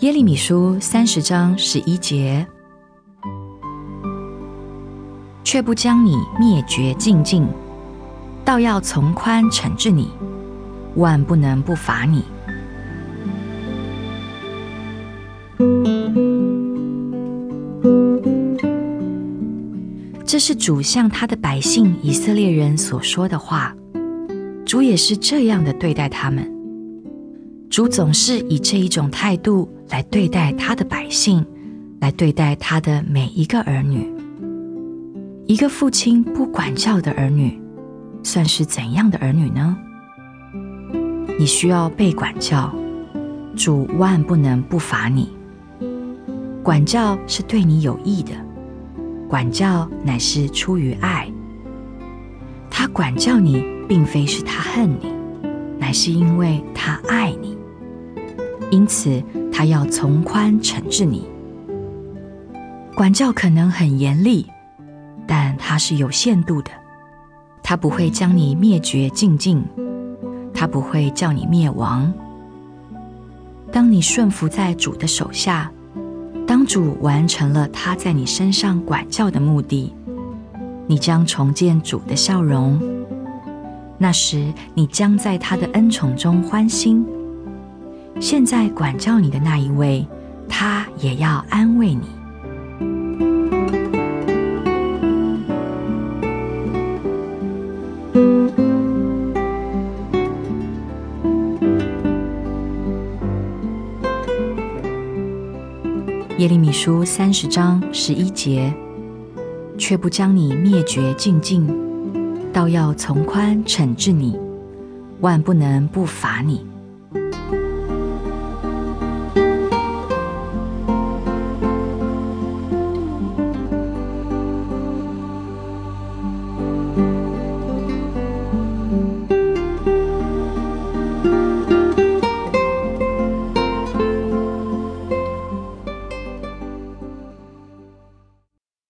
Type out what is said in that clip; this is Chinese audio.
耶利米书三十章十一节，却不将你灭绝尽尽，倒要从宽惩治你，万不能不罚你。这是主向他的百姓以色列人所说的话。主也是这样的对待他们。主总是以这一种态度来对待他的百姓，来对待他的每一个儿女。一个父亲不管教的儿女，算是怎样的儿女呢？你需要被管教，主万不能不罚你。管教是对你有益的。管教乃是出于爱，他管教你，并非是他恨你，乃是因为他爱你，因此他要从宽惩治你。管教可能很严厉，但它是有限度的，他不会将你灭绝尽尽，他不会叫你灭亡。当你顺服在主的手下。当主完成了他在你身上管教的目的，你将重见主的笑容。那时，你将在他的恩宠中欢心。现在管教你的那一位，他也要安慰你。耶利米书三十章十一节，却不将你灭绝尽尽，倒要从宽惩治你，万不能不罚你。